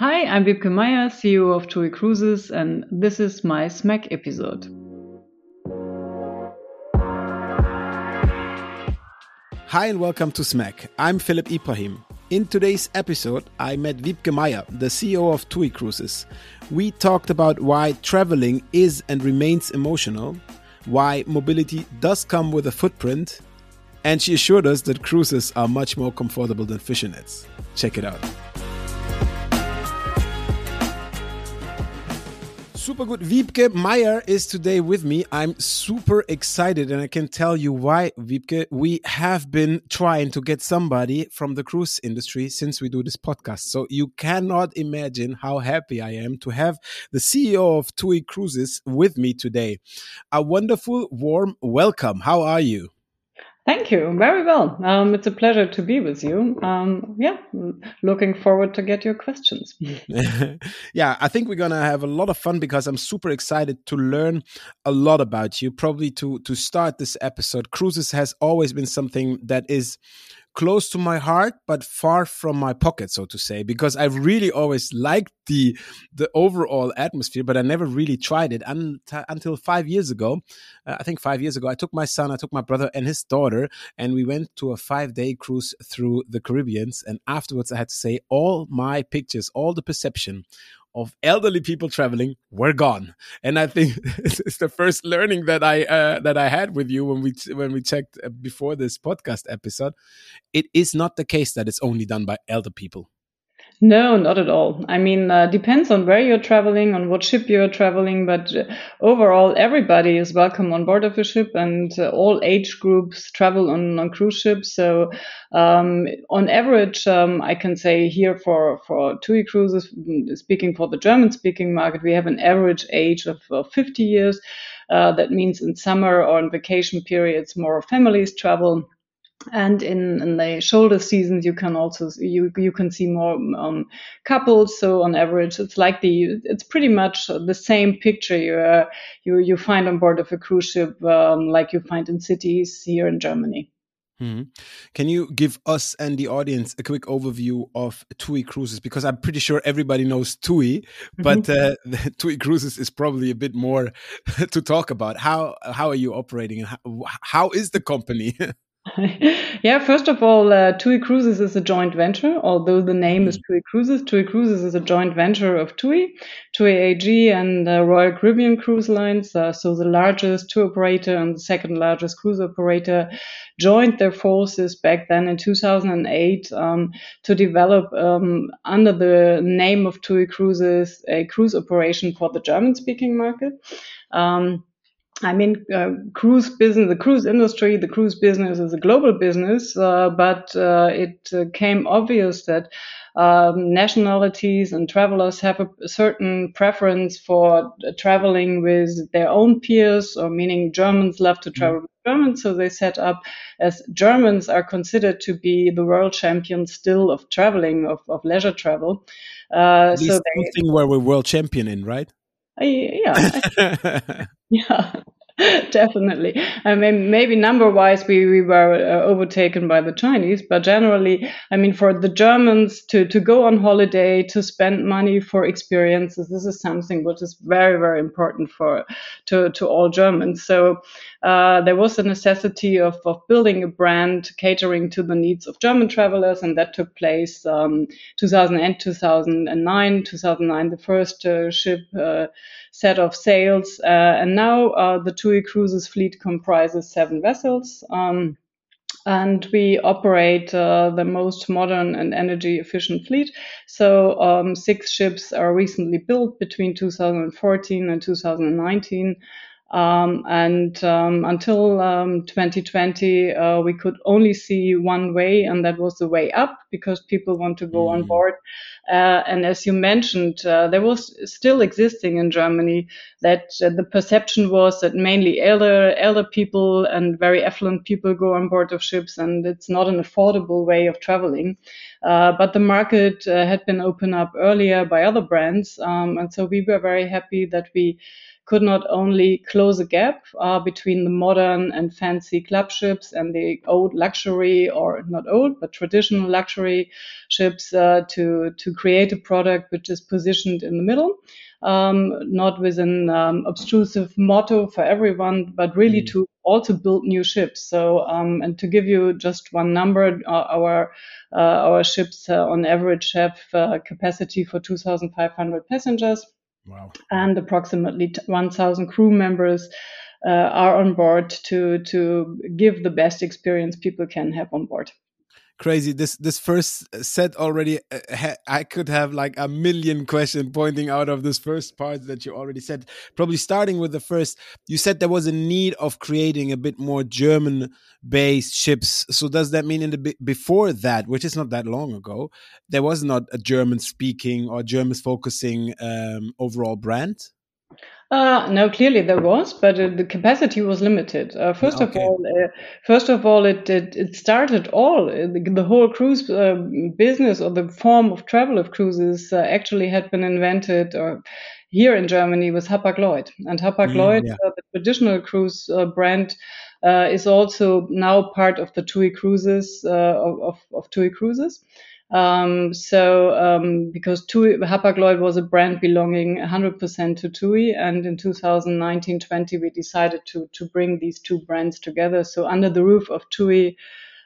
Hi, I'm Wybcke Meier, CEO of TUI Cruises, and this is my SMAC episode. Hi, and welcome to SMAC. I'm Philip Ibrahim. In today's episode, I met Wybcke Meier, the CEO of TUI Cruises. We talked about why traveling is and remains emotional, why mobility does come with a footprint, and she assured us that cruises are much more comfortable than fishing nets. Check it out. Super good. Wybcke Meier is today with me. I'm super excited, and I can tell you why, Wybcke. We have been trying to get somebody from the cruise industry since we do this podcast. So you cannot imagine how happy I am to have the CEO of TUI Cruises with me today. A wonderful, warm welcome. How are you? Thank you. Very well. Um, it's a pleasure to be with you. Um, yeah, looking forward to get your questions. yeah, I think we're gonna have a lot of fun because I'm super excited to learn a lot about you. Probably to to start this episode, cruises has always been something that is close to my heart but far from my pocket so to say because i've really always liked the the overall atmosphere but i never really tried it until, until five years ago. Uh, i think five years ago i took my son i took my brother and his daughter and we went to a five day cruise through the caribbeans and afterwards i had to say all my pictures all the perception of elderly people traveling were gone. And i think it's the first learning that i uh, that i had with you when we when we checked uh, before this podcast episode. It is not the case that it's only done by elder people no, not at all. I mean, uh, depends on where you're traveling, on what ship you're traveling, but uh, overall, everybody is welcome on board of a ship, and uh, all age groups travel on, on cruise ships. So, um, on average, um, I can say here for for TUI cruises, mm, speaking for the German-speaking market, we have an average age of, of 50 years. Uh, that means in summer or in vacation periods, more families travel and in, in the shoulder seasons you can also you you can see more um, couples so on average it's like the it's pretty much the same picture you uh, you you find on board of a cruise ship um, like you find in cities here in Germany Mm-hmm. Can you give us and the audience a quick overview of TUI Cruises? Because I'm pretty sure everybody knows TUI, mm-hmm. but uh, TUI Cruises is probably a bit more to talk about. How how are you operating and how, how is the company? yeah, first of all, uh, TUI Cruises is a joint venture, although the name is mm. TUI Cruises. TUI Cruises is a joint venture of TUI, TUI AG, and uh, Royal Caribbean Cruise Lines. Uh, so the largest tour operator and the second largest cruise operator joined their forces back then in 2008 um, to develop um, under the name of TUI Cruises a cruise operation for the German-speaking market. Um, I mean, uh, cruise business, the cruise industry, the cruise business is a global business, uh, but uh, it uh, came obvious that um, nationalities and travelers have a, certain preference for traveling with their own peers, or meaning Germans love to travel mm. with Germans, so they set up as Germans are considered to be the world champions still of traveling, of, of leisure travel. Uh, so they, something where we're world champion in, right? Yeah. yeah. Definitely. I mean, maybe number wise, we, we were uh, overtaken by the Chinese, but generally, I mean, for the Germans to, to go on holiday, to spend money for experiences, this is something which is very, very important for to, to all Germans. So uh, there was a necessity of, of building a brand catering to the needs of German travelers, and that took place um, 2008, 2009. 2009, the first uh, ship. Set of sails. Uh, and now uh, the TUI Cruises fleet comprises seven vessels. Um, and we operate uh, the most modern and energy efficient fleet. So, um, six ships are recently built between 2014 and 2019. Um, and um, until um, 2020, uh, we could only see one way, and that was the way up because people want to go mm. on board. Uh, and as you mentioned, uh, there was still existing in Germany that uh, the perception was that mainly elder elder people and very affluent people go on board of ships, and it's not an affordable way of traveling. Uh, but the market uh, had been opened up earlier by other brands, um, and so we were very happy that we could not only close a gap uh, between the modern and fancy club ships and the old luxury, or not old, but traditional luxury ships uh, to to create a product which is positioned in the middle um, not with an um, obtrusive motto for everyone, but really mm. to also build new ships. So, um, and to give you just one number, uh, our uh, our ships uh, on average have uh, capacity for 2,500 passengers. Wow. And approximately 1,000 crew members uh, are on board to to give the best experience people can have on board crazy. This this first set already uh, i could have like a million questions pointing out of this first part that you already said. Probably starting with the first you said there was a need of creating a bit more german based ships. So does that mean in the before that which is not that long ago there was not a german speaking or german focusing um, overall brand uh, no, clearly there was, but uh, the capacity was limited. Uh, first okay. of all, uh, first of all, it it, it started all uh, the, the, whole cruise uh, business or the form of travel of cruises actually had been invented here in Germany with Hapag-Lloyd, and Hapag-Lloyd, mm, yeah. the traditional cruise brand. is also now part of the TUI cruises of, of, of TUI cruises. Um, so um, because TUI, Hapag-Lloyd was a brand belonging 100% to TUI, and in 2019-20 we decided to to bring these two brands together. So under the roof of TUI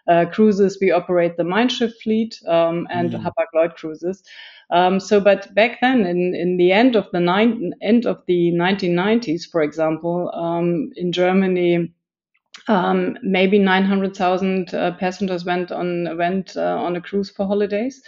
uh, Cruises, we operate the Mein Schiff fleet um, and mm. Hapag-Lloyd Cruises. Um, so, but back then, in, in the end of the nine, end of the 1990s, for example, um, in Germany, um, maybe 900,000 uh, passengers went on went uh, on a cruise for holidays.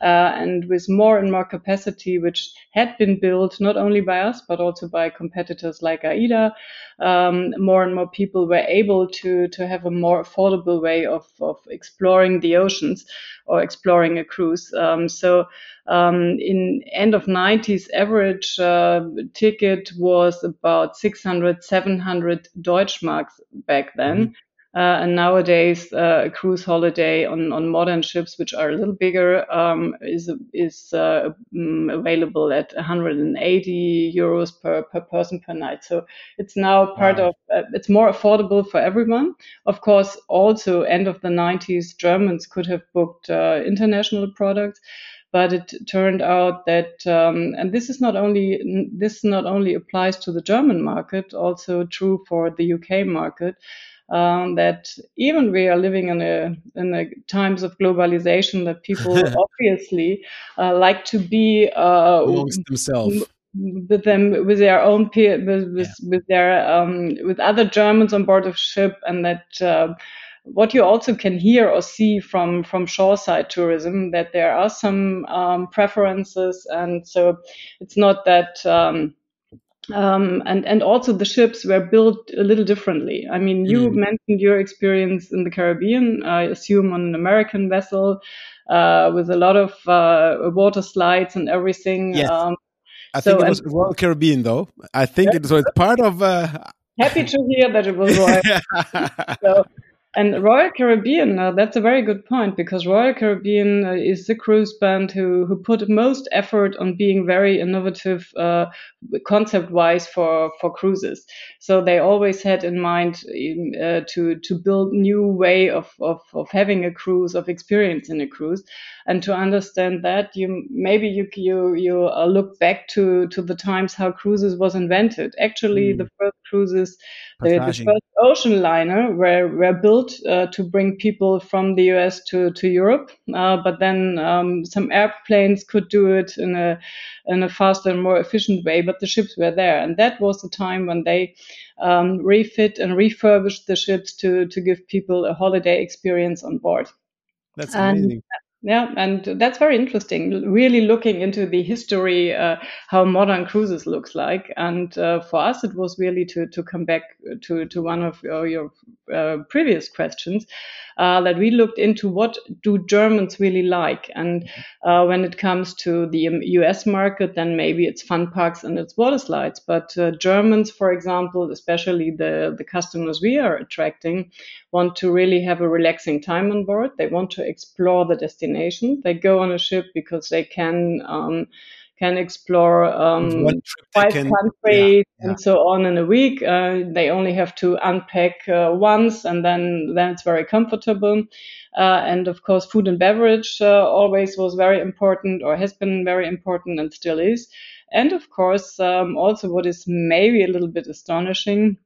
Uh, and with more and more capacity, which had been built not only by us but also by competitors like AIDA, um, more and more people were able to to have a more affordable way of of exploring the oceans or exploring a cruise. Um, so um, in end of 90s, average uh, ticket was about 600, 700 Deutschmarks back then. Mm-hmm. Uh, and nowadays, uh, a cruise holiday on, on modern ships, which are a little bigger, um, is is uh, mm, available at 180 euros per, per person per night. So it's now part wow. of uh, it's more affordable for everyone. Of course, also end of the 90s, Germans could have booked uh, international products but it turned out that um, and this is not only this not only applies to the German market, also true for the UK market. Um, that even we are living in a in a times of globalization that people obviously uh, like to be uh, amongst themselves with them with their own peer with with, yeah. with their um, with other Germans on board of ship and that uh, what you also can hear or see from from shoreside tourism that there are some um, preferences, and so it's not that. Um, um, and and also the ships were built a little differently. I mean, you mm. mentioned your experience in the Caribbean. I assume on an American vessel uh, with a lot of uh, water slides and everything. Yes. Um, I so, think it was Royal Caribbean, though. I think yeah. it was part of. Uh, Happy to hear that it was Royal. so and Royal Caribbean, uh, that's a very good point because Royal Caribbean uh, is the cruise band who, who put most effort on being very innovative uh, concept wise for, for cruises. So they always had in mind uh, to, to build new way of, of, of having a cruise, of experiencing a cruise. And to understand that, you maybe you you you uh, look back to to the times how cruises was invented. Actually, mm. the first cruises, the, the, first ocean liner, were were built uh, to bring people from the U.S. to to Europe. Uh, but then um, some airplanes could do it in a in a faster and more efficient way. But the ships were there, and that was the time when they um, refit and refurbished the ships to to give people a holiday experience on board. That's amazing. And yeah, and that's very interesting. Really looking into the history, uh, how modern cruises looks like, and uh, for us, it was really to to come back to to one of your, your uh, previous questions uh, that we looked into what do Germans really like, and uh, when it comes to the U.S. market, then maybe it's fun parks and it's water slides. But uh, Germans, for example, especially the the customers we are attracting, want to really have a relaxing time on board. They want to explore the destination. They go on a ship because they can. Um, can explore um, five can, countries yeah, yeah. and so on in a week. Uh, they only have to unpack uh, once, and then then it's very comfortable. Uh, and of course, food and beverage uh, always was very important, or has been very important, and still is. And of course, um, also what is maybe a little bit astonishing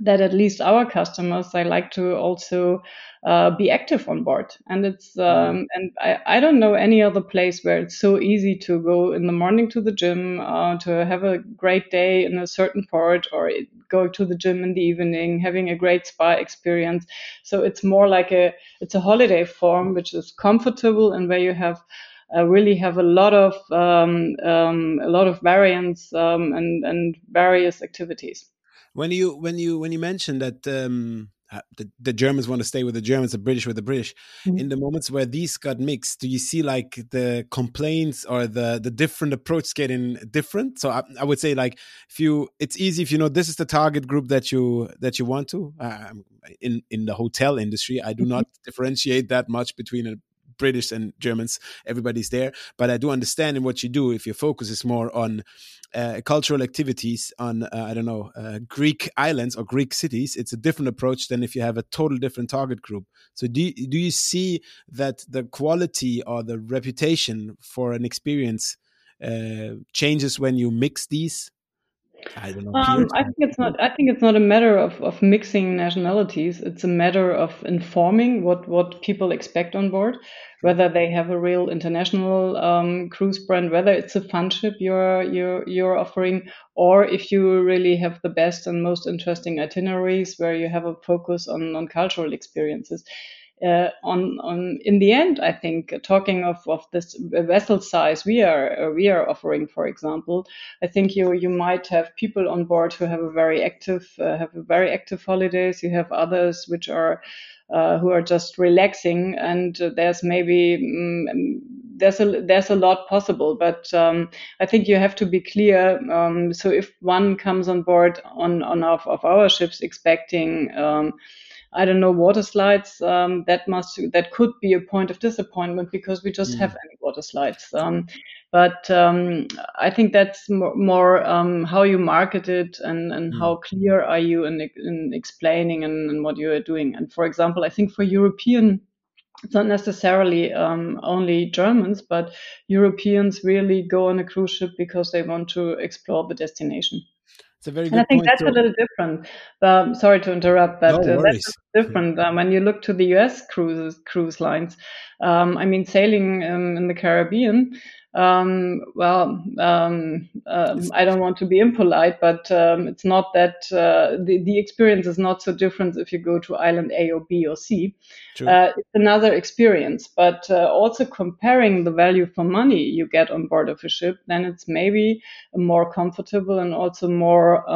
that at least our customers they like to also uh, be active on board. And it's mm-hmm. um, and I, I don't know any other place where it's so easy to go in the morning to the gym uh, to have a great day in a certain port or go to the gym in the evening having a great spa experience. So it's more like a it's a holiday form which is comfortable and where you have uh, really have a lot of um, um, a lot of variance um, and and various activities when you when you when you mentioned that um, the, the, Germans want to stay with the Germans, the British with the British. Mm-hmm. In the moments where these got mixed, do you see like the complaints or the the different approach getting different? So I, I would say like if you, it's easy if you know this is the target group that you that you want to. Uh, in in the hotel industry, I do mm-hmm. not differentiate that much between a British and Germans, everybody's there. But I do understand in what you do if your focus is more on uh, cultural activities on uh, I don't know uh, Greek islands or Greek cities. It's a different approach than if you have a total different target group. So do you, do you see that the quality or the reputation for an experience uh, changes when you mix these I don't know. Um, I think it's not. I think it's not a matter of, of mixing nationalities. It's a matter of informing what what people expect on board, whether they have a real international um, cruise brand, whether it's a fun ship you're you're you're offering, or if you really have the best and most interesting itineraries where you have a focus on on cultural experiences uh, on on in the end, I think uh, talking of, of this vessel size we are uh, we are offering, for example, I think you you might have people on board who have a very active uh, have very active holidays. You have others which are uh, who are just relaxing, and uh, there's maybe um, there's a there's a lot possible, but um, I think you have to be clear. Um, so if one comes on board on on of, of our ships expecting um, I don't know, water slides, um, that must that could be a point of disappointment because we just mm. have any water slides. Um, but um, I think that's more, more um, how you market it and, and mm. how clear are you in, in explaining and, and, what you are doing. And for example, I think for European it's not necessarily um, only Germans, but Europeans really go on a cruise ship because they want to explore the destination. It's a very good and I think that's to... a little different. Um, sorry to interrupt, but no uh, that's different. Um, when you look to the U.S. cruises, cruise lines, um, I mean, sailing um, in the Caribbean, um, well, um, um, I don't want to be impolite, but um, it's not that uh, the, the experience is not so different if you go to island A or B or C. Uh, it's another experience, but uh, also comparing the value for money you get on board of a ship, then it's maybe more comfortable and also more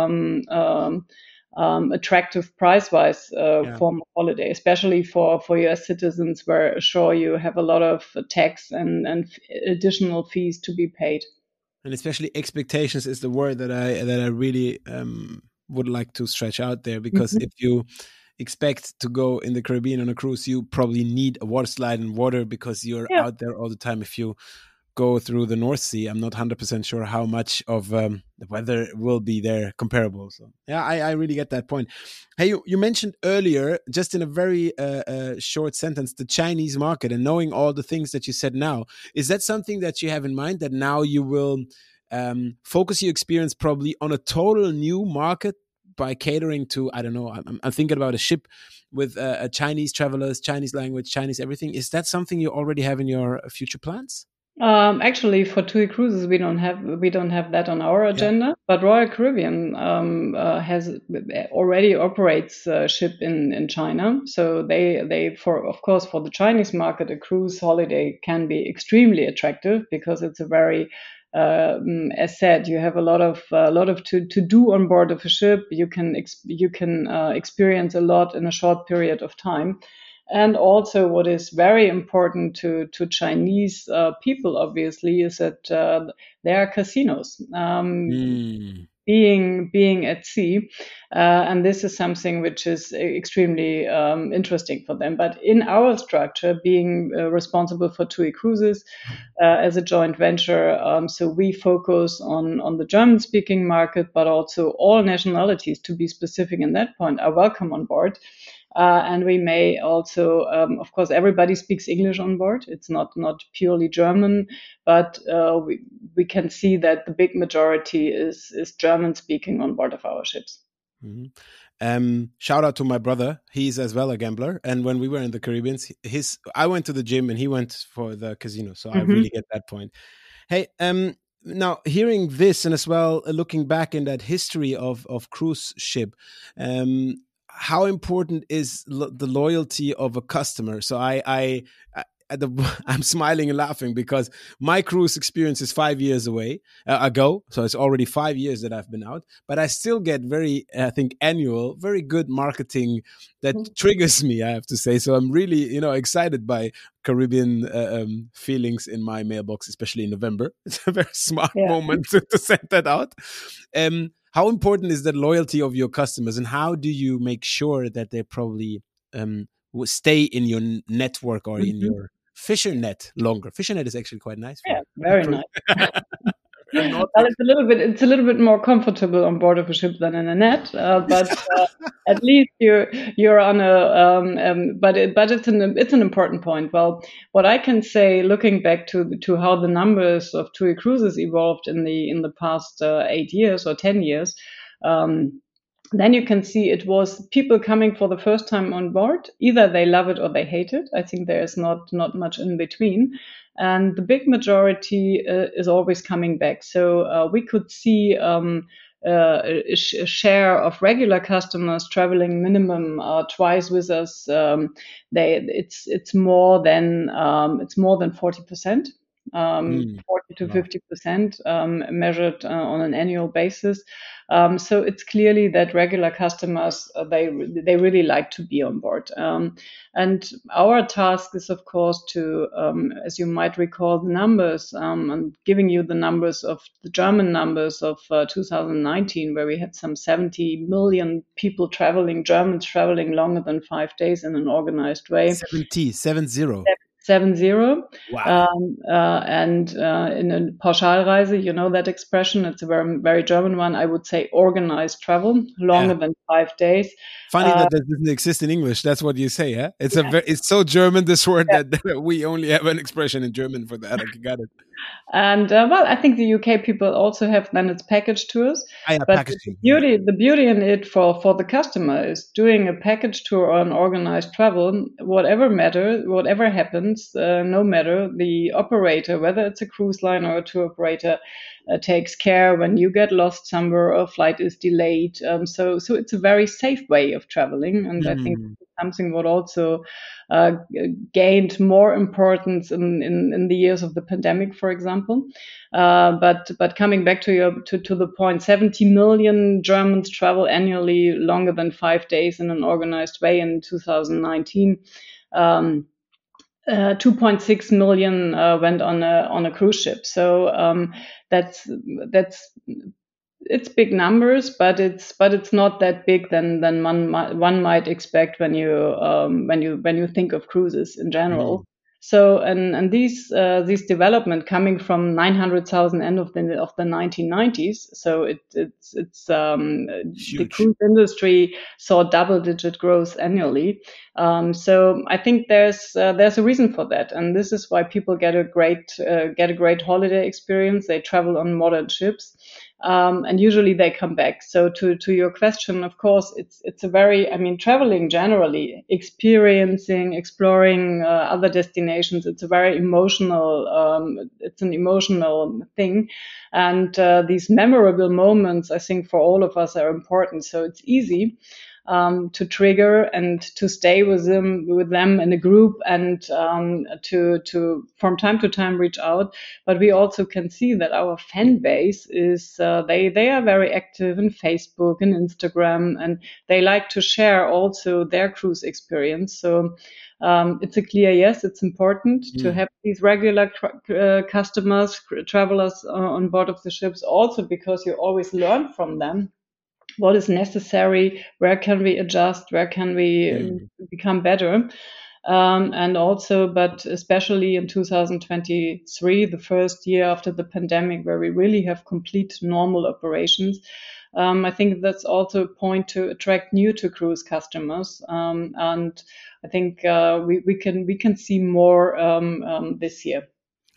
um, attractive price-wise uh, yeah. form of holiday, especially for for U.S. citizens, where sure you have a lot of tax and and additional fees to be paid. And especially expectations is the word that I that I really um, would like to stretch out there because mm -hmm. if you expect to go in the Caribbean on a cruise, you probably need a water slide and water because you're yeah. out there all the time. If you go through the North Sea, I'm not 100% sure how much of um, the weather will be there comparable. So, yeah, I, I really get that point. Hey, you, you mentioned earlier, just in a very uh, uh, short sentence, the Chinese market and knowing all the things that you said now. Is that something that you have in mind that now you will um, focus your experience probably on a total new market? By catering to, I don't know, I'm, I'm thinking about a ship with uh, Chinese travelers, Chinese language, Chinese everything. Is that something you already have in your future plans? Um, actually, for TUI Cruises, we don't have we don't have that on our agenda. Yeah. But Royal Caribbean um, uh, has already operates a ship in, in China, so they they for of course for the Chinese market, a cruise holiday can be extremely attractive because it's a very um, as said, you have a lot of a lot of to, to do on board of a ship. You can you can uh, experience a lot in a short period of time. And also, what is very important to, to Chinese uh, people, obviously, is that uh, there are casinos. Um, mm. being being at sea, uh, and this is something which is extremely um, interesting for them. But in our structure, being uh, responsible for TUI Cruises uh, as a joint venture, um, so we focus on on the German speaking market, but also all nationalities. To be specific in that point, are welcome on board. Uh, and we may also, um, of course, everybody speaks English on board. It's not not purely German, but uh, we we can see that the big majority is is German speaking on board of our ships. Mm-hmm. Um, shout out to my brother. He's as well a gambler. And when we were in the Caribbean, his I went to the gym and he went for the casino. So mm-hmm. I really get that point. Hey, um, now hearing this and as well uh, looking back in that history of of cruise ship, um, how important is lo the loyalty of a customer? So I, I, I the, I'm smiling and laughing because my cruise experience is five years away uh, ago, so it's already five years that I've been out. But I still get very, I think, annual, very good marketing that mm -hmm. triggers me. I have to say, so I'm really, you know, excited by Caribbean uh, um, feelings in my mailbox, especially in November. It's a very smart yeah. moment to, to, send that out. Um, how important is the loyalty of your customers and how do you make sure that they probably um, stay in your network or mm -hmm. in mm-hmm. your fisher net longer fisher net is actually quite nice yeah very nice well, it's a little bit it's a little bit more comfortable on board of a ship than in a net, uh, but uh, at least you're you're on a um, um, but it, but it's an it's an important point. Well, what I can say, looking back to to how the numbers of TUI cruises evolved in the in the past uh, eight years or ten years. Um, then you can see it was people coming for the first time on board. Either they love it or they hate it. I think there is not not much in between and the big majority uh, is always coming back. So uh, we could see um, uh, a, sh- a, share of regular customers traveling minimum uh, twice with us. Um, they it's it's more than um, it's more than forty percent. Um, mm. 40 to 50 percent um, measured uh, on an annual basis. Um, so it's clearly that regular customers uh, they they really like to be on board. Um, and our task is, of course, to, um, as you might recall, the numbers. Um, I'm giving you the numbers of the German numbers of uh, 2019, where we had some 70 million people traveling, Germans traveling longer than five days in an organized way. 70, seven zero seven zero. Wow. Um, uh, and uh, in a Pauschalreise, you know that expression. It's a very very German one. I would say organized travel, longer yeah. than five days. Funny uh, that that doesn't exist in English. That's what you say, yeah? It's yeah. a very, it's so German this word yeah. that we only have an expression in German for that. I got it. And uh, well, I think the UK people also have then its package tours. Ah, but the beauty, the beauty in it for for the customer is doing a package tour or an organized travel. Whatever matter, whatever happens, uh, no matter the operator, whether it's a cruise line or a tour operator, uh, takes care when you get lost somewhere or a flight is delayed. Um, so, so it's a very safe way of traveling, and mm. I think mm. Something what also uh, gained more importance in, in, in, the years of the pandemic, for example. Uh, but but coming back to your to, to the point, 70 million Germans travel annually longer than five days in an organized way in 2019. Um, uh, 2.6 million uh, went on a on a cruise ship. So um, that's that's it's big numbers, but it's but it's not that big than than one one might expect when you um, when you when you think of cruises in general. Mm. So and and these uh, these development coming from 900,000 end of the of the 1990s. So it it's it's um, the cruise industry saw double digit growth annually. Um, so I think there's uh, there's a reason for that, and this is why people get a great uh, get a great holiday experience. They travel on modern ships um, and usually they come back. So to to your question, of course, it's it's a very I mean traveling generally, experiencing, exploring uh, other destinations. It's a very emotional. Um, it's an emotional thing, and uh, these memorable moments I think for all of us are important. So it's easy. Um, to trigger and to stay with them with them in a group and um, to to from time to time reach out. But we also can see that our fan base is uh, they they are very active in Facebook and Instagram, and they like to share also their cruise experience. So. Um, it's a clear yes. It's important mm. to have these regular uh, customers, travelers uh, on board of the ships, also because you always learn from them what is necessary, where can we adjust, where can we mm. become better. Um, and also, but especially in 2023, the first year after the pandemic, where we really have complete normal operations, um, I think that's also a point to attract new to cruise customers. Um, and I think uh, we, we can we can see more um, um, this year.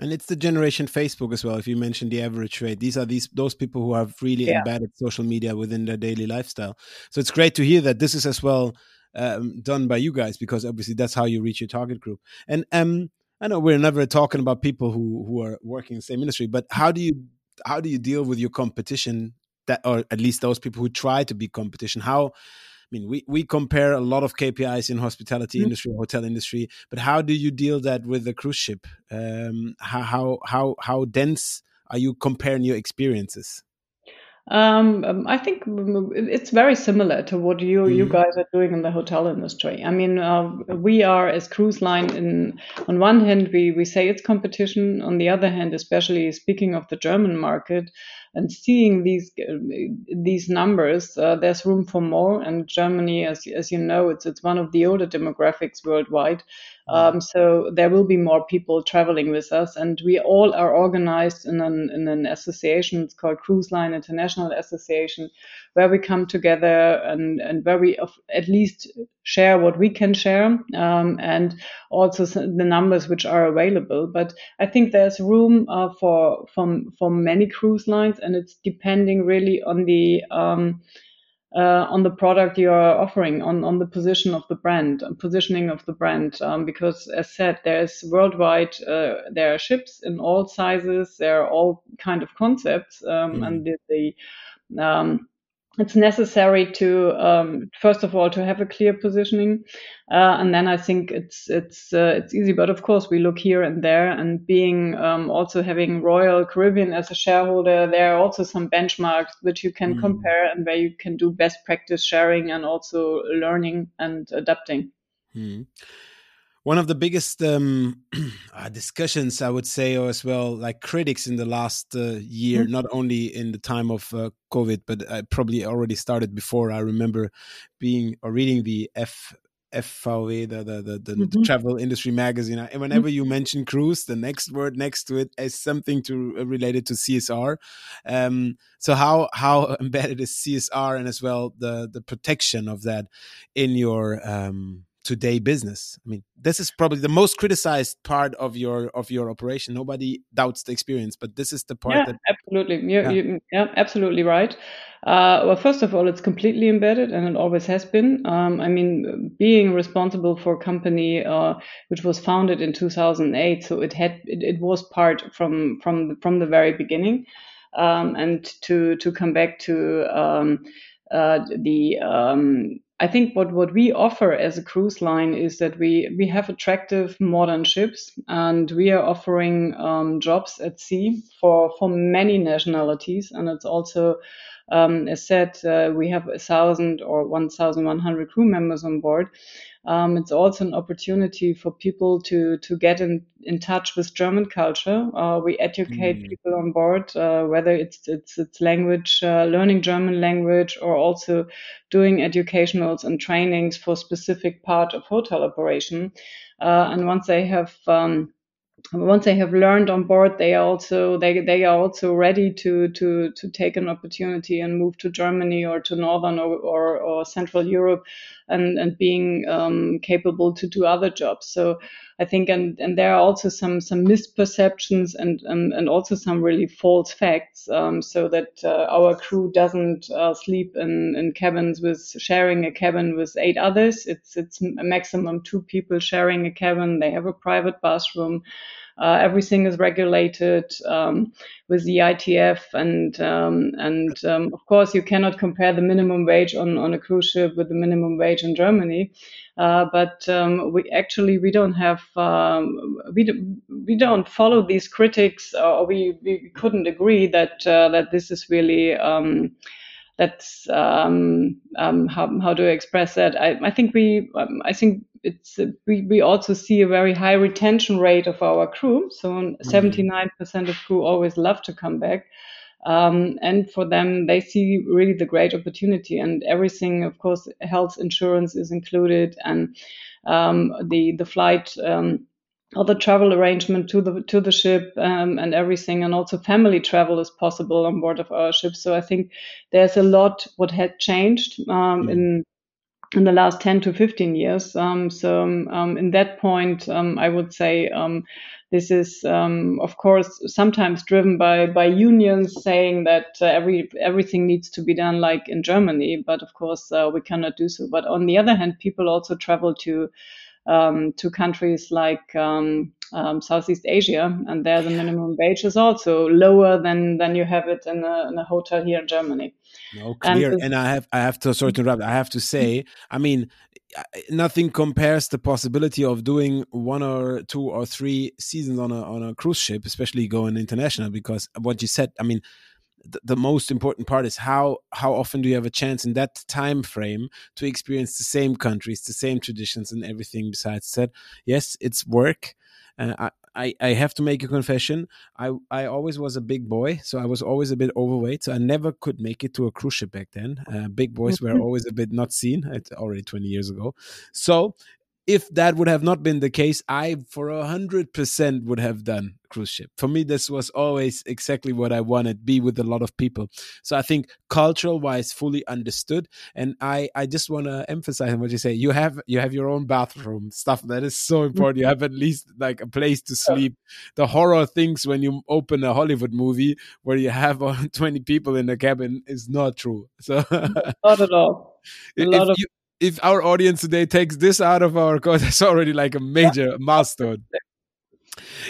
And it's the generation Facebook as well. If you mentioned the average rate, these are these those people who have really yeah. embedded social media within their daily lifestyle. So it's great to hear that this is as well um, done by you guys because obviously that's how you reach your target group. And um, I know we're never talking about people who who are working in the same industry, but how do you how do you deal with your competition that, or at least those people who try to be competition? How mean, we, we compare a lot of KPIs in hospitality mm -hmm. industry, hotel industry, but how do you deal that with the cruise ship? Um, how, how, how, how dense are you comparing your experiences? Um, I think it's very similar to what you mm-hmm. you guys are doing in the hotel industry. I mean, uh, we are as cruise line in on one hand we we say it's competition. On the other hand, especially speaking of the German market and seeing these uh, these numbers, uh, there's room for more. And Germany, as as you know, it's it's one of the older demographics worldwide. Um, so there will be more people traveling with us, and we all are organized in an in an association. It's called Cruise Line International Association, where we come together and and where we at least share what we can share, um, and also the numbers which are available. But I think there's room uh, for from for many cruise lines, and it's depending really on the um, uh, on the product you are offering, on, on the position of the brand, positioning of the brand. Um, because as said, there's worldwide, uh, there are ships in all sizes, there are all kind of concepts, um, mm. and the, the um, it's necessary to um, first of all to have a clear positioning, uh, and then I think it's it's uh, it's easy. But of course, we look here and there, and being um, also having Royal Caribbean as a shareholder, there are also some benchmarks which you can mm. compare and where you can do best practice sharing and also learning and adapting. Mm one of the biggest um, uh, discussions, I would say, or as well, like critics in the last uh, year, mm-hmm. not only in the time of uh, COVID, but I probably already started before. I remember being or reading the F FVW, the the the, the, mm -hmm. the travel industry magazine. And mm-hmm. whenever you mention cruise, the next word next to it is something to uh, related to CSR. Um, so how how embedded is CSR and as well the the protection of that in your um, today business. I mean this is probably the most criticized part of your of your operation. Nobody doubts the experience but this is the part yeah, that absolutely. You're, yeah. You, yeah absolutely right. Uh, well first of all it's completely embedded and it always has been. Um, i mean being responsible for a company uh, which was founded in 2008 so it had it, it was part from from the, from the very beginning. Um, and to to come back to um, uh, the um, I think what, what we offer as a cruise line is that we, we have attractive modern ships and we are offering um, jobs at sea for, for many nationalities. And it's also, um, as said, uh, we have a thousand or 1,100 crew members on board. Um, it's also an opportunity for people to to get in, in touch with German culture. Uh, we educate mm. people on board, uh, whether it's it's it's language, uh, learning German language, or also doing and trainings for specific part of hotel operation. Uh, and once they have um, once they have learned on board, they also they they are also ready to to to take an opportunity and move to Germany or to northern or or, or Central Europe, and and being um, capable to do other jobs. So I think and and there are also some some misperceptions and and, and also some really false facts. Um, so that uh, our crew doesn't uh, sleep in in cabins with sharing a cabin with eight others. It's it's a maximum two people sharing a cabin. They have a private bathroom. Uh, everything is regulated um, with the ITF, and um, and um, of course you cannot compare the minimum wage on, on a cruise ship with the minimum wage in Germany. Uh, but um, we actually we don't have um, we do, we don't follow these critics, or we, we couldn't agree that uh, that this is really um, that's um, um, how, how do I express that? I, I think we um, I think it's we, we also see a very high retention rate of our crew. So 79% mm-hmm. of crew always love to come back. Um, and for them, they see really the great opportunity and everything. Of course, health insurance is included, and um, the the flight um, or the travel arrangement to the to the ship um, and everything, and also family travel is possible on board of our ship. So I think there's a lot what had changed um, mm. in in the last 10 to 15 years. Um, so um, in that point, um, I would say um, this is, of course, sometimes driven by by unions saying that uh, every everything needs to be done like in Germany. But of course, uh, we cannot do so. But on the other hand, people also travel to um, to countries like um, Southeast Asia, and there the minimum wage is also lower than than you have it in a, in a hotel here in Germany. No, clear. And, and I have I have to sort of interrupt. I have to say, I mean, nothing compares the possibility of doing one or two or three seasons on a on a cruise ship, especially going international. Because what you said, I mean, the, the, most important part is how how often do you have a chance in that time frame to experience the same countries the same traditions and everything besides that yes it's work uh, I, I, I have to make a confession. I, I always was a big boy, so I was always a bit overweight. So I never could make it to a cruise ship back then. Uh, big boys were always a bit not seen. It's already 20 years ago. So if that would have not been the case, I for a hundred percent would have done cruise ship. For me, this was always exactly what I wanted, be with a lot of people. So I think cultural wise, fully understood. And I, I just want to emphasize what you say. You have you have your own bathroom stuff that is so mm-hmm. important. You have at least like a place to sleep. The horror things when you open a Hollywood movie where you have 20 people in the cabin is not true. So not at all. A lot of you, if our audience today takes this out of our code, that's already like a major milestone.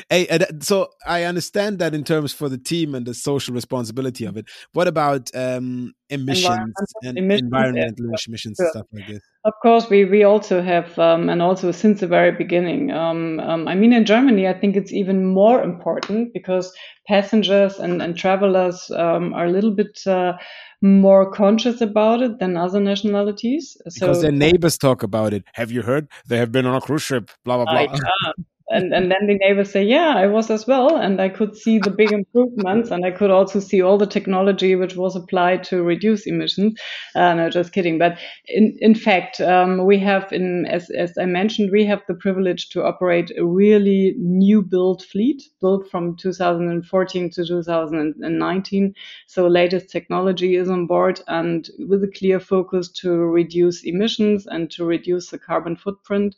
Hey, so I understand that in terms for the team and the social responsibility of it. What about um, emissions and emissions, environmental yeah. emissions sure. stuff like this? Of course, we we also have, um, and also since the very beginning. Um, um, I mean, in Germany, I think it's even more important because passengers and, and travelers um, are a little bit. Uh, more conscious about it than other nationalities. So, because their neighbors talk about it. Have you heard? They have been on a cruise ship. Blah blah blah and and then the neighbors say, yeah, I was as well, and I could see the big improvements, and I could also see all the technology which was applied to reduce emissions. Uh, no, just kidding. But in in fact, um, we have, in as as I mentioned, we have the privilege to operate a really new built fleet, built from 2014 to 2019. So latest technology is on board, and with a clear focus to reduce emissions and to reduce the carbon footprint.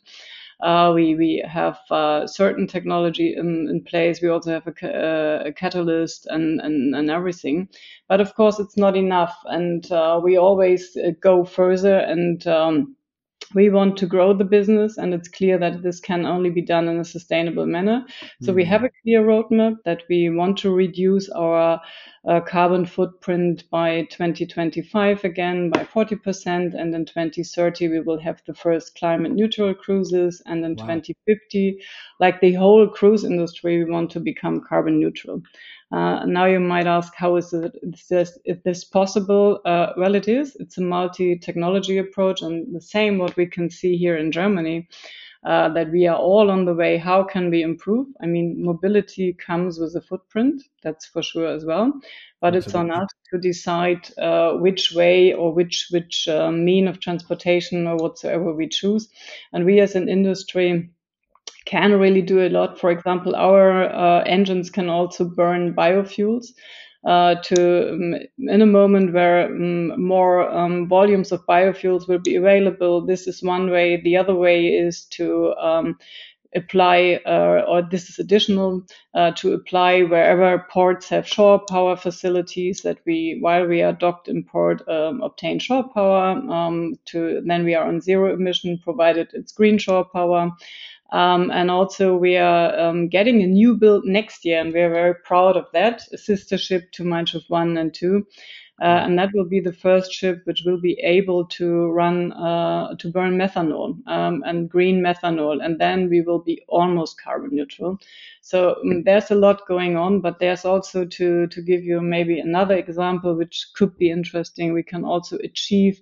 Uh, we we have uh, certain technology in, in place. We also have a, uh, a catalyst and, and and everything. But of course, it's not enough, and uh, we always uh, go further and. Um, we want to grow the business and it's clear that this can only be done in a sustainable manner. So mm-hmm. we have a clear roadmap that we want to reduce our uh, carbon footprint by 2025 again by 40% and in 2030 we will have the first climate neutral cruises and in wow. 2050 like the whole cruise industry we want to become carbon neutral. Uh, now you might ask, how is, it, is, this, is this possible? Uh, well, it is. It's a multi-technology approach, and the same what we can see here in Germany. Uh, that we are all on the way. How can we improve? I mean, mobility comes with a footprint, that's for sure as well. But Absolutely. it's on us to decide uh, which way or which which uh, mean of transportation or whatsoever we choose. And we as an industry can really do a lot. For example, our uh, engines can also burn biofuels. Uh, to um, in a moment where um, more um, volumes of biofuels will be available. This is one way. The other way is to um, apply, uh, or this is additional uh, to apply wherever ports have shore power facilities that we, while we are docked in port, um, obtain shore power. Um, to then we are on zero emission, provided it's green shore power. Um, and also, we are um, getting a new build next year, and we are very proud of that. A sister ship to Schiff 1 and 2. Uh, and that will be the first ship which will be able to run uh, to burn methanol um, and green methanol, and then we will be almost carbon neutral. So um, there's a lot going on, but there's also to to give you maybe another example which could be interesting. We can also achieve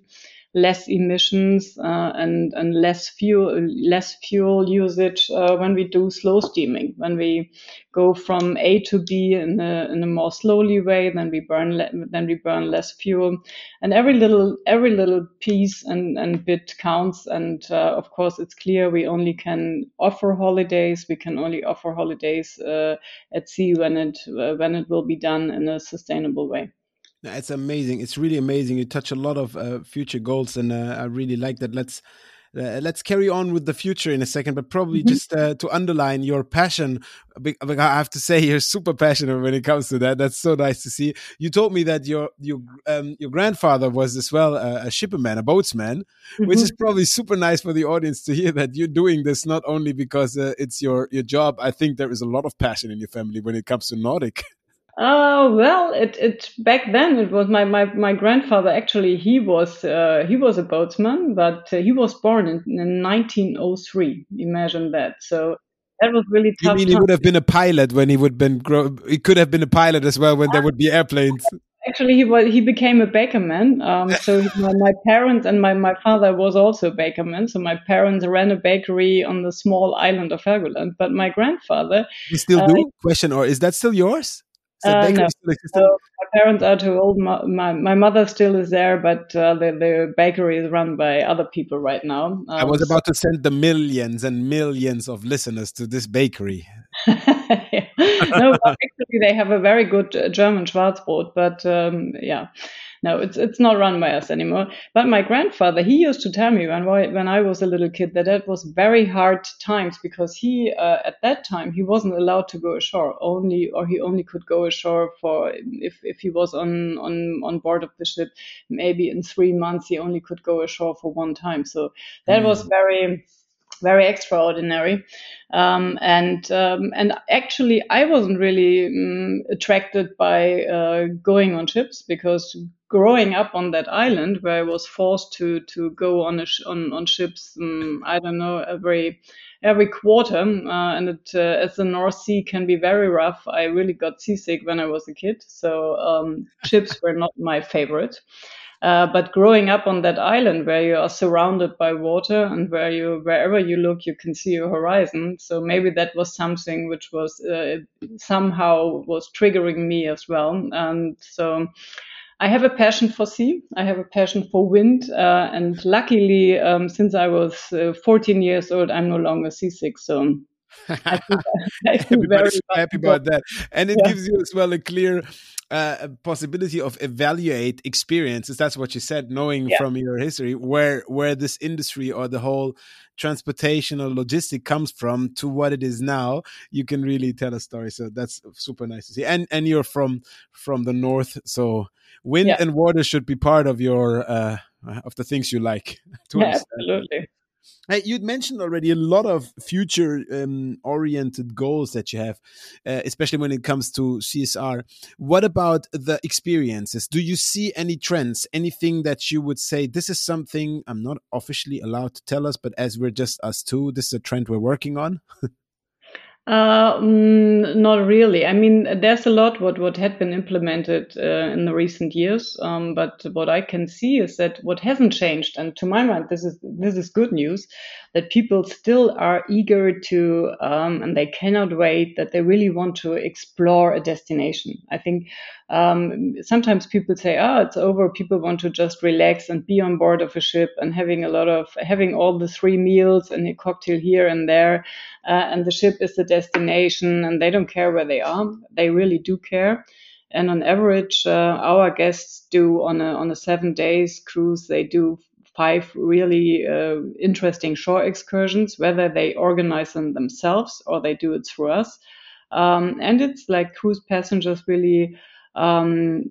less emissions uh, and and less fuel less fuel usage uh, when we do slow steaming. When we go from A to B in a, in a more slowly way, then we burn then we burn less fuel. And every little every little piece and, and bit counts. And uh, of course, it's clear we only can offer holidays. We can only offer holidays uh, at sea when it uh, when it will be done in a sustainable way. It's amazing. It's really amazing. You touch a lot of uh, future goals, and uh, I really like that. Let's uh, let's carry on with the future in a second, but probably mm -hmm. just uh, to underline your passion. I have to say you're super passionate when it comes to that. That's so nice to see. You told me that your your um, your grandfather was as well a, a shipperman, a boatsman, mm -hmm. which is mm-hmm. probably super nice for the audience to hear that you're doing this not only because uh, it's your your job. I think there is a lot of passion in your family when it comes to Nordic. Uh, well, it, it back then it was my, my, my grandfather actually he was uh, he was a boatsman, but uh, he was born in, in 1903. Imagine that. So that was really tough. You mean he would have been a pilot when he would been grow? He could have been a pilot as well when there would be airplanes. Actually, he was he became a bakerman. Um, so my, my, parents and my, my father was also a bakerman. So my parents ran a bakery on the small island of Helgoland. But my grandfather, you still uh, do? Question or is that still yours? Uh, no. So my parents are too old. My, my, my, mother still is there, but uh, the, the bakery is run by other people right now. Um, I was about to send the millions and millions of listeners to this bakery. no, actually, they have a very good uh, German Schwarzbrot, but um, yeah no, it's it's not run by us anymore. But my grandfather, he used to tell me when when I was a little kid that it was very hard times because he uh, at that time he wasn't allowed to go ashore only, or he only could go ashore for if if he was on on on board of the ship, maybe in three months he only could go ashore for one time. So that mm. was very very extraordinary. Um, and um, and actually, I wasn't really um, attracted by uh, going on ships because growing up on that island where I was forced to to go on sh- on on ships, um, I don't know every every quarter, uh, and it, uh, as the North Sea can be very rough, I really got seasick when I was a kid. So um, ships were not my favorite. Uh, but growing up on that island where you are surrounded by water and where you wherever you look you can see your horizon so maybe that was something which was uh, somehow was triggering me as well and so I have a passion for sea. I have a passion for wind, uh, and luckily, um, since I was uh, 14 years old, I'm no longer seasick. So Feel, I very happy about that, and it yeah. gives you as well a clear uh, possibility of evaluate experiences. That's what you said, knowing yeah. from your history where where this industry or the whole transportation or logistic comes from to what it is now. You can really tell a story. So that's super nice to see. And and you're from from the north, so wind yeah. and water should be part of your uh, of the things you like. yeah, absolutely. Hey, you'd mentioned already a lot of future um, oriented goals that you have, uh, especially when it comes to CSR. What about the experiences? Do you see any trends, anything that you would say, this is something I'm not officially allowed to tell us, but as we're just us two, this is a trend we're working on? Uh, mm, not really. I mean, there's a lot what what had been implemented uh, in the recent years, um, but what I can see is that what hasn't changed, and to my mind, this is this is good news, that people still are eager to, um, and they cannot wait, that they really want to explore a destination. I think um, sometimes people say, "Oh, it's over." People want to just relax and be on board of a ship and having a lot of having all the three meals and a cocktail here and there, uh, and the ship is the destination, and they don't care where they are. They really do care. And on average, uh, our guests do on a on a seven days cruise, they do five really uh, interesting shore excursions, whether they organize them themselves or they do it through us. Um, and it's like cruise passengers really um,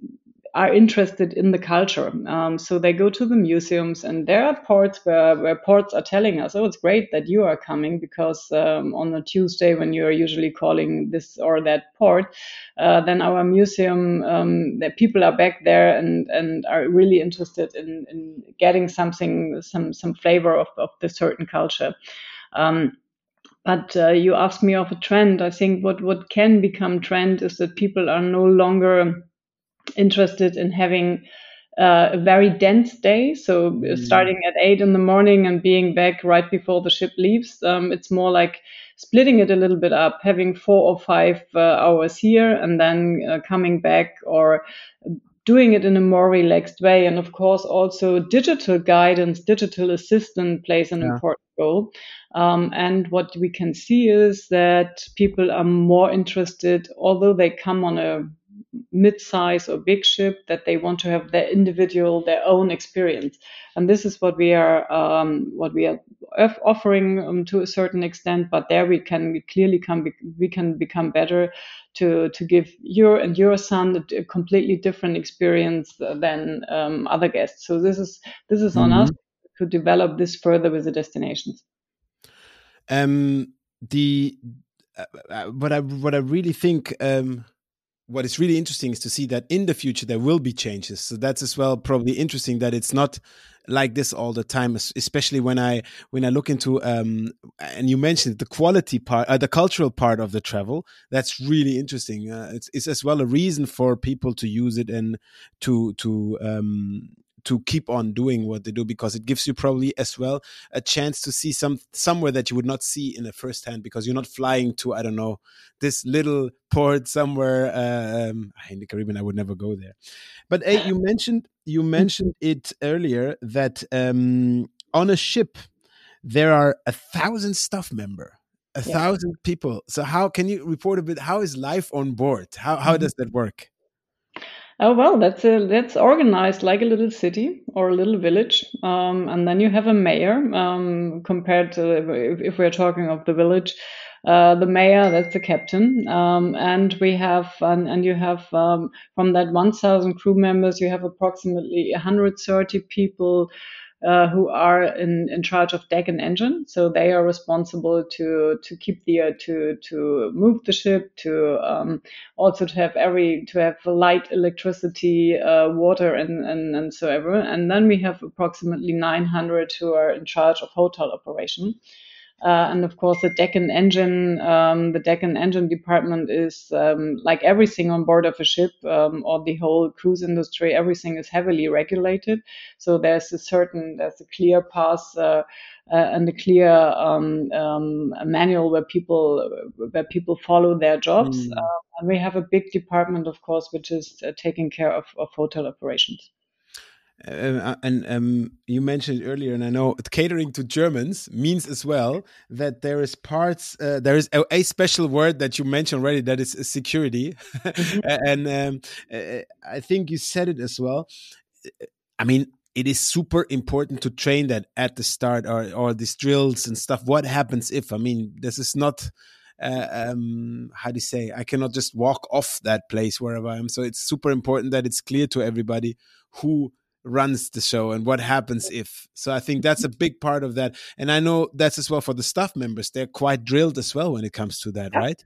are interested in the culture. Um, so they go to the museums, and there are ports where, where ports are telling us, "Oh, it's great that you are coming because um, on a Tuesday when you are usually calling this or that port, uh, then our museum, um, that people are back there and and are really interested in, in getting something, some some flavor of, of the certain culture." Um, but uh, you asked me of a trend. I think what, what can become trend is that people are no longer interested in having uh, a very dense day. So mm. starting at eight in the morning and being back right before the ship leaves. Um, it's more like splitting it a little bit up, having four or five uh, hours here and then uh, coming back or doing it in a more relaxed way. And of course, also digital guidance, digital assistant plays an yeah. important role. Um, and what we can see is that people are more interested, although they come on a mid-size or big ship, that they want to have their individual, their own experience. And this is what we are, um, what we are offering um, to a certain extent. But there we can clearly come, we can become better to to give your and your son a, completely different experience than um, other guests. So this is this is on mm-hmm. us to develop this further with the destinations. Um, the uh, uh, what I what I really think um, what is really interesting is to see that in the future there will be changes. So that's as well probably interesting that it's not like this all the time especially when i when i look into um and you mentioned the quality part uh, the cultural part of the travel that's really interesting uh, it's, it's as well a reason for people to use it and to to um to keep on doing what they do because it gives you probably as well a chance to see some somewhere that you would not see in the first hand because you're not flying to I don't know this little port somewhere uh, um, in the Caribbean. I would never go there. But hey, you mentioned you mentioned it earlier that um, on a ship there are a thousand staff member a yeah. thousand people so how can you report a bit how is life on board how, how mm-hmm. does that work Oh well, that's a, that's organized like a little city or a little village, um, and then you have a mayor. Um, compared to if, if, we're talking of the village, uh, the mayor that's the captain, um, and we have and, and you have um, from that 1,000 crew members, you have approximately 130 people uh, who are in, in charge of deck and engine. So they are responsible to to keep the uh, to to move the ship, to um, also to have every to have light, electricity, uh, water, and, and and so ever. And then we have approximately 900 who are in charge of hotel operation. Uh, and of course, the deck and engine, um, the deck and engine department is um, like everything on board of a ship um, or the whole cruise industry. Everything is heavily regulated, so there's a certain, there's a clear path uh, uh, and a clear um, um, manual where people where people follow their jobs. Mm. and we have a big department, of course, which is uh, taking care of, of hotel operations. Uh, and um, you mentioned earlier, and I know catering to Germans means as well that there is parts, uh, there is a, a, special word that you mentioned already that is security, mm-hmm. and um, uh, I think you said it as well. I mean, it is super important to train that at the start, or or these drills and stuff. What happens if? I mean, this is not. Uh, um, how do you say? I cannot just walk off that place wherever I am. So it's super important that it's clear to everybody who runs the show and what happens if. So i think that's a big part of that. And i know that's as well for the staff members. They're quite drilled as well when it comes to that right?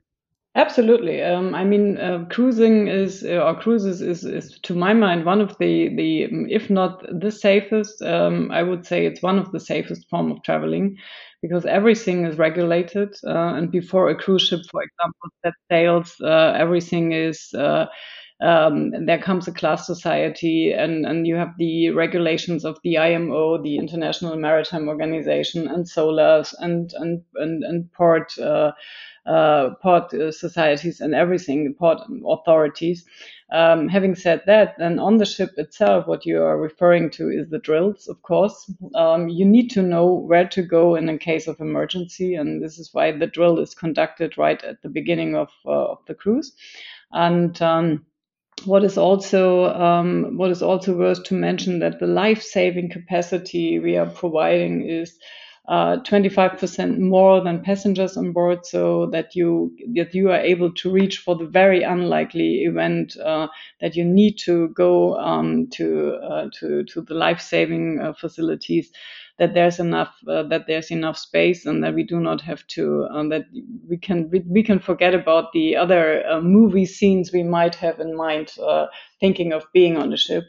absolutely. Um, i mean uh, cruising is uh, or cruises is, is to my mind one of the the if not the safest um, i would say it's one of the safest form of traveling because everything is regulated uh, and before a cruise ship for example that sails uh, everything is uh, um, there comes a class society, and, and you have the regulations of the IMO, the International Maritime Organization, and SOLAS, and and and, and port uh, uh, port uh, societies, and everything, the port authorities. Um, having said that, then on the ship itself, what you are referring to is the drills, of course. Um, you need to know where to go in a case of emergency, and this is why the drill is conducted right at the beginning of, uh, of the cruise. And um, what is also um, what is also worth to mention that the life saving capacity we are providing is uh, 25% more than passengers on board, so that you that you are able to reach for the very unlikely event uh, that you need to go um, to uh, to to the life saving uh, facilities that there's enough uh, that there's enough space and that we do not have to um, that we can we, we, can forget about the other uh, movie scenes we might have in mind uh, thinking of being on the ship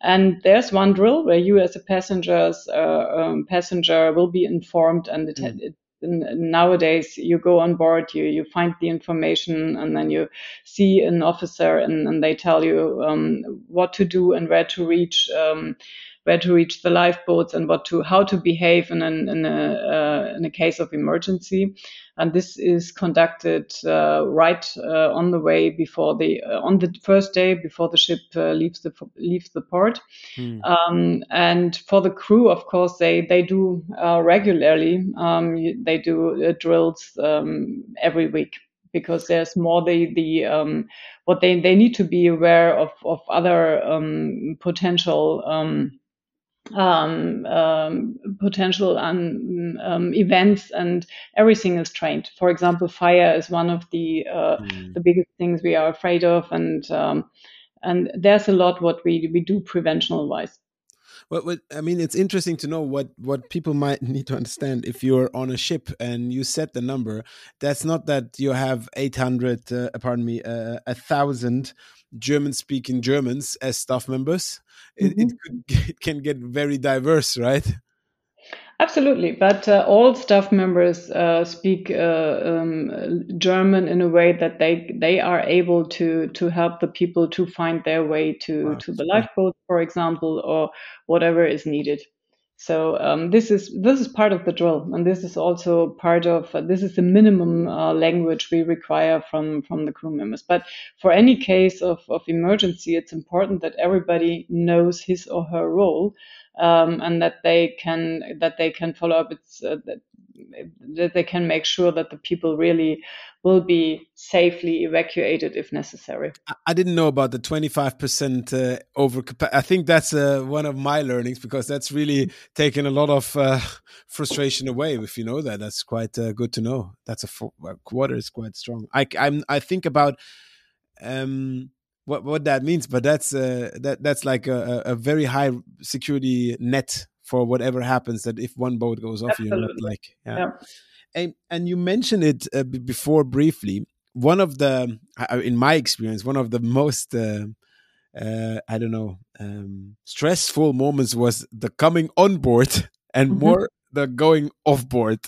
and there's one drill where you as a passenger's uh, um, passenger will be informed and it, mm. it nowadays you go on board you you find the information and then you see an officer and, and they tell you um, what to do and where to reach um, where to reach the lifeboats and what to how to behave in, an, in a uh, in a case of emergency. And this is conducted uh, right uh, on the way before the uh, on the first day before the ship uh, leaves the leaves the port. Mm. Um, and for the crew, of course, they they do uh, regularly. Um, they do drills um, every week because there's more the the um, what they they need to be aware of of other um, potential um, um, um, potential um, um, events and everything is trained. For example, fire is one of the uh, mm. the biggest things we are afraid of, and um, and there's a lot what we we do preventional wise. Well, I mean, it's interesting to know what what people might need to understand. If you're on a ship and you set the number, that's not that you have 800, uh, pardon me, uh, a thousand German speaking Germans as staff members. It, mm -hmm. it, mm-hmm. could, it, can get very diverse, right? Absolutely, but uh, all staff members uh, speak uh, um, German in a way that they they are able to to help the people to find their way to wow. to the lifeboat, for example, or whatever is needed. So um, this is this is part of the drill, and this is also part of uh, this is the minimum uh, language we require from from the crew members. But for any case of, of emergency, it's important that everybody knows his or her role, um, and that they can that they can follow up. It's uh, that, they can make sure that the people really will be safely evacuated if necessary. I didn't know about the 25% uh, over. I think that's uh, one of my learnings because that's really taken a lot of uh, frustration away. If you know that, that's quite uh, good to know. That's a, a, quarter is quite strong. I I'm, I think about um, what what that means, but that's uh, that that's like a, a very high security net for whatever happens. That if one boat goes off, Absolutely. you're not like yeah. yeah and and you mentioned it uh, before briefly. One of the, in my experience, one of the most uh, uh, I don't know um, stressful moments was the coming on board and mm -hmm. more the going off board.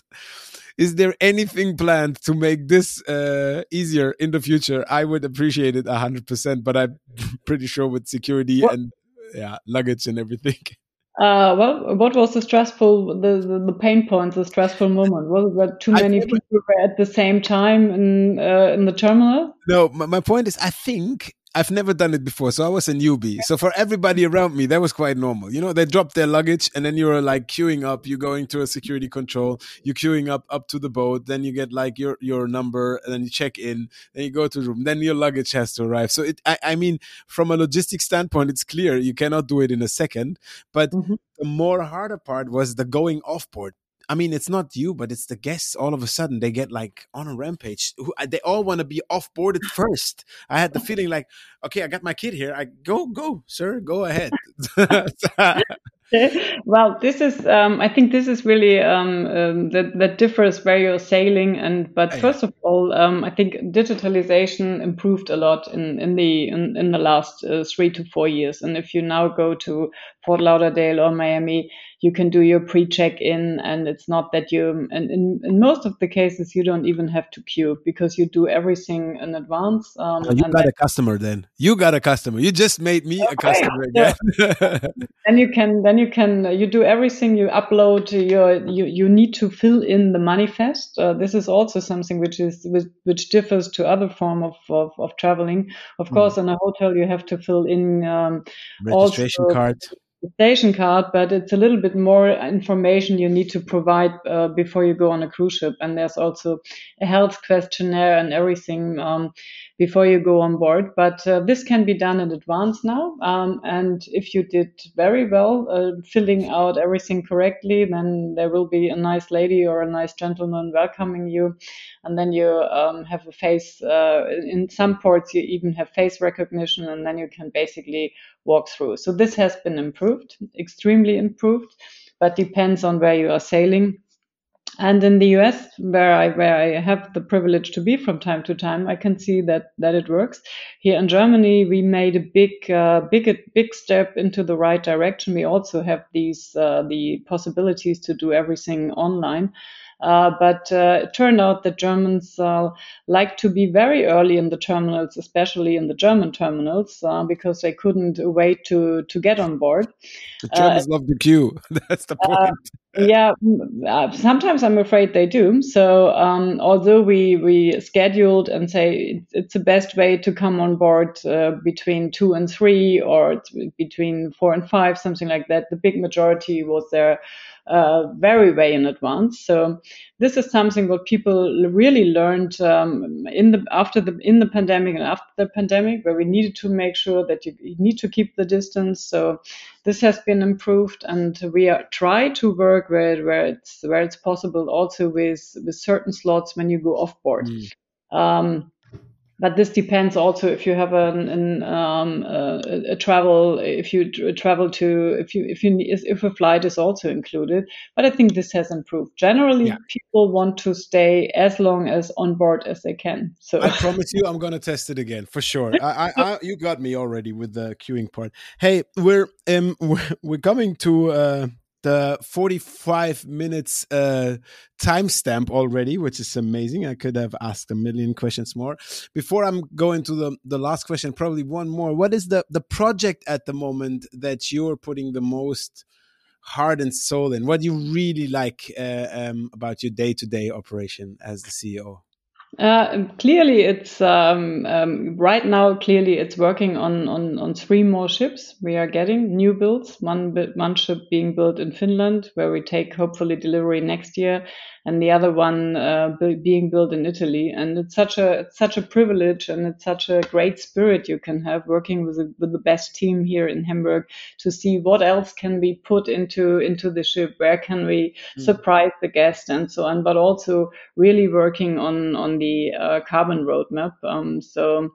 Is there anything planned to make this uh, easier in the future? I would appreciate it hundred percent, but I'm pretty sure with security what? and yeah, luggage and everything. Uh, well, what was the stressful, the, the, the, pain point, the stressful moment? Was it that too many people were at the same time in uh, in the terminal? No, my, my point is, I think I've never done it before, so I was a newbie. So for everybody around me, that was quite normal. You know, they drop their luggage and then you're like queuing up. You're going to a security control. You're queuing up up to the boat. Then you get like your your number, and then you check in. Then you go to the room. Then your luggage has to arrive. So it, I, I mean, from a logistics standpoint, it's clear you cannot do it in a second. But mm-hmm. the more harder part was the going off board I mean, it's not you, but it's the guests. All of a sudden, they get like on a rampage. They all want to be off boarded first. I had the feeling like, okay, I got my kid here. I go, go, sir, go ahead. well, this is, um, I think this is really um, um, that, that differs where you're sailing. And but oh, first of all, um, I think digitalization improved a lot in in the in, in the last uh, three to four years. And if you now go to Fort Lauderdale or Miami, you can do your pre-check-in and it's not that you and in, in most of the cases you don't even have to queue because you do everything in advance um, oh, you got a customer then. You got a customer. You just made me okay. a customer again. Then you can then you can you do everything you upload your you you need to fill in the manifest. Uh, this is also something which is which, which differs to other form of, of, of traveling. Of mm. course in a hotel you have to fill in um, registration card station card, but it's a little bit more information you need to provide uh, before you go on a cruise ship. And there's also a health questionnaire and everything. Um, before you go on board. But uh, this can be done in advance now. Um, and if you did very well, uh, filling out everything correctly, then there will be a nice lady or a nice gentleman welcoming you. And then you um, have a face, uh, in some ports, you even have face recognition, and then you can basically walk through. So this has been improved, extremely improved, but depends on where you are sailing and in the US, where I where I have the privilege to be from time to time, I can see that that it works. Here in Germany, we made a big uh, big big step into the right direction. We also have these uh, the possibilities to do everything online. Uh, but uh, it turned out that Germans uh, like to be very early in the terminals, especially in the German terminals, uh, because they couldn't wait to to get on board. The Germans love the queue. That's the point yeah, uh, sometimes I'm afraid they do. So um, although we we scheduled and say it's the best way to come on board uh, between two and three or between four and five, something like that, the big majority was there uh, very way in advance. So this is something what people really learned um, in the after the in the pandemic and after the pandemic, where we needed to make sure that you, you need to keep the distance. So this has been improved, and we are, try to work where where it's where it's possible also with with certain slots when you go off board. Mm. Um, but this depends also if you have an, an um, a, a, travel if you travel to if you if you if a flight is also included. But i think this has improved. Generally yeah. people want to stay as long as on board as they can. So i promise you i'm going to test it again for sure. I, I, I, you got me already with the queuing part. Hey we're um we're, we're coming to uh the 45 minutes uh, timestamp already, which is amazing. I could have asked a million questions more. Before I'm going to the, the last question, probably one more. What is the, the project at the moment that you're putting the most heart and soul in? What do you really like uh, um, about your day to day operation as the CEO? Uh, clearly, it's um, um, right now. Clearly, it's working on, on on three more ships. We are getting new builds. One one ship being built in Finland, where we take hopefully delivery next year, and the other one uh, being built in Italy. And it's such a it's such a privilege, and it's such a great spirit you can have working with a, with the best team here in Hamburg to see what else can be put into into the ship, where can we mm. surprise the guest, and so on. But also really working on on the uh, carbon roadmap. Um, so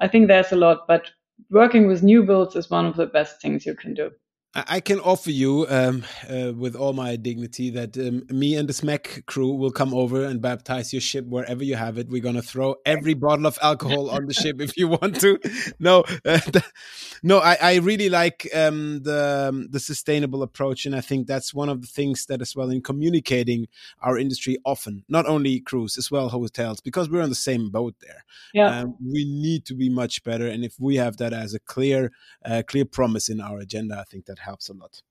I think there's a lot, but working with new builds is one of the best things you can do. I can offer you, um, uh, with all my dignity, that um, me and the Smack crew will come over and baptize your ship wherever you have it. We're gonna throw every bottle of alcohol on the ship if you want to. No, uh, no, I, I, really like um, the um, the sustainable approach, and I think that's one of the things that, as well, in communicating our industry, often not only cruise as well hotels, because we're on the same boat there. Yeah, um, we need to be much better, and if we have that as a clear, uh, clear promise in our agenda, I think that helps a lot.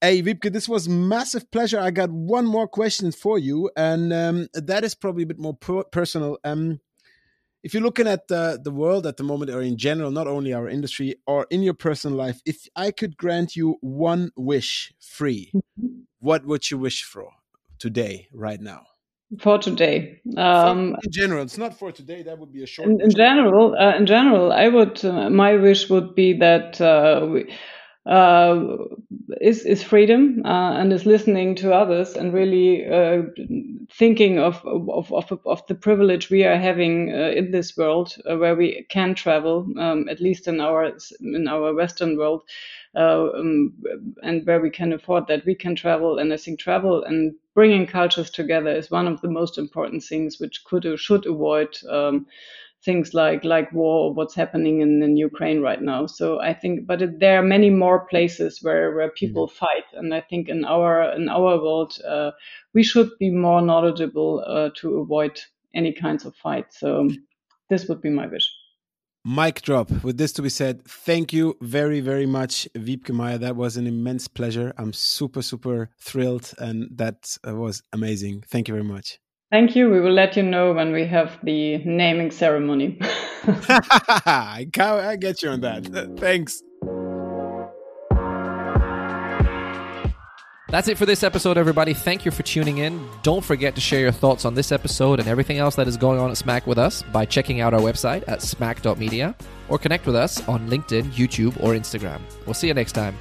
Hey, Wybcke, this was massive pleasure. I got one more question for you, and um, that is probably a bit more per personal. Um, if you're looking at the, the world at the moment, or in general, not only our industry, or in your personal life, if I could grant you one wish free, mm-hmm. what would you wish for today, right now? for today. Um, in general, it's not for today. That would be a short. In, in general, uh, in general, I would. Uh, my wish would be that uh, we, uh, is is freedom uh, and is listening to others and really uh, thinking of, of of of the privilege we are having uh, in this world uh, where we can travel um, at least in our in our Western world uh, um, and where we can afford that we can travel and I think travel and bringing cultures together is one of the most important things which could or should avoid. Um, things like like war or what's happening in, in Ukraine right now. So I think, but it, there are many more places where where people mm-hmm. fight, and I think in our in our world uh, we should be more knowledgeable uh, to avoid any kinds of fights. So this would be my wish. Mic drop. With this to be said, thank you very, very much, Wybcke Meier. That was an immense pleasure. I'm super, super thrilled, and that was amazing. Thank you very much. Thank you. We will let you know when we have the naming ceremony. I, I get you on that. Thanks. That's it for this episode, everybody. Thank you for tuning in. Don't forget to share your thoughts on this episode and everything else that is going on at Smack with us by checking out our website at smack.media or connect with us on LinkedIn, YouTube, or Instagram. We'll see you next time.